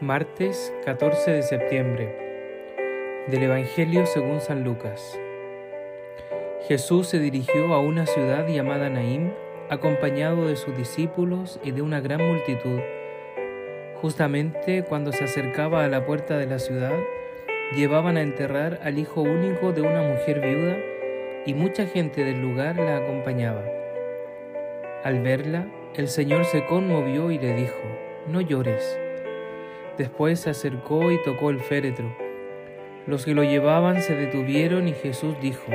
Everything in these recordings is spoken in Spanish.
Martes 14 de septiembre del Evangelio según San Lucas. Jesús se dirigió a una ciudad llamada Naim, acompañado de sus discípulos y de una gran multitud. Justamente cuando se acercaba a la puerta de la ciudad, llevaban a enterrar al hijo único de una mujer viuda y mucha gente del lugar la acompañaba. Al verla, el Señor se conmovió y le dijo, no llores. Después se acercó y tocó el féretro. Los que lo llevaban se detuvieron y Jesús dijo,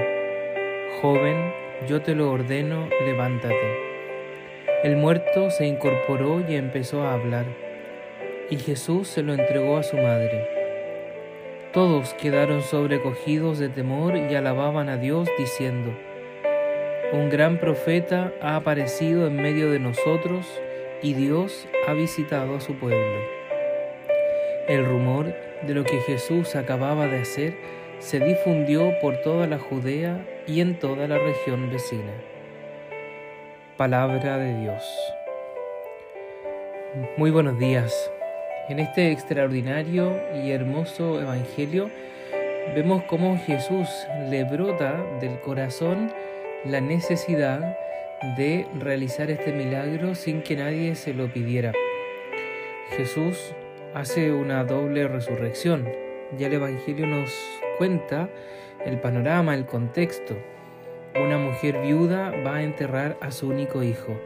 Joven, yo te lo ordeno, levántate. El muerto se incorporó y empezó a hablar, y Jesús se lo entregó a su madre. Todos quedaron sobrecogidos de temor y alababan a Dios diciendo, Un gran profeta ha aparecido en medio de nosotros y Dios ha visitado a su pueblo. El rumor de lo que Jesús acababa de hacer se difundió por toda la Judea y en toda la región vecina. Palabra de Dios. Muy buenos días. En este extraordinario y hermoso Evangelio vemos cómo Jesús le brota del corazón la necesidad de realizar este milagro sin que nadie se lo pidiera. Jesús hace una doble resurrección. Ya el Evangelio nos cuenta el panorama, el contexto. Una mujer viuda va a enterrar a su único hijo.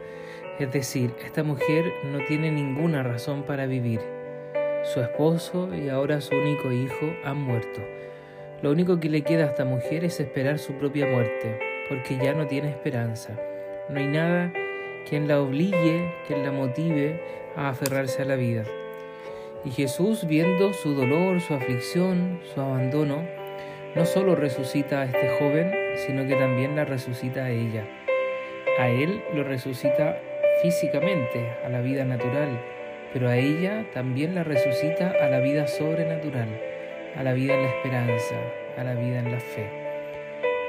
Es decir, esta mujer no tiene ninguna razón para vivir. Su esposo y ahora su único hijo han muerto. Lo único que le queda a esta mujer es esperar su propia muerte, porque ya no tiene esperanza. No hay nada quien la obligue, quien la motive a aferrarse a la vida. Y Jesús, viendo su dolor, su aflicción, su abandono, no solo resucita a este joven, sino que también la resucita a ella. A él lo resucita físicamente, a la vida natural, pero a ella también la resucita a la vida sobrenatural, a la vida en la esperanza, a la vida en la fe.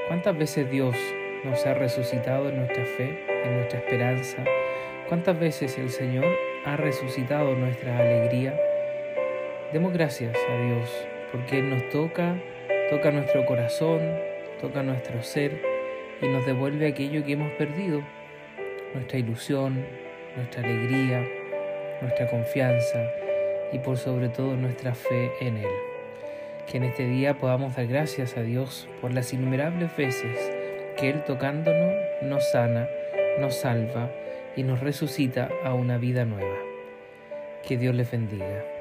¿Cuántas veces Dios nos ha resucitado en nuestra fe, en nuestra esperanza? ¿Cuántas veces el Señor ha resucitado nuestra alegría? Demos gracias a Dios porque Él nos toca, toca nuestro corazón, toca nuestro ser y nos devuelve aquello que hemos perdido, nuestra ilusión, nuestra alegría, nuestra confianza y por sobre todo nuestra fe en Él. Que en este día podamos dar gracias a Dios por las innumerables veces que Él tocándonos nos sana, nos salva y nos resucita a una vida nueva. Que Dios les bendiga.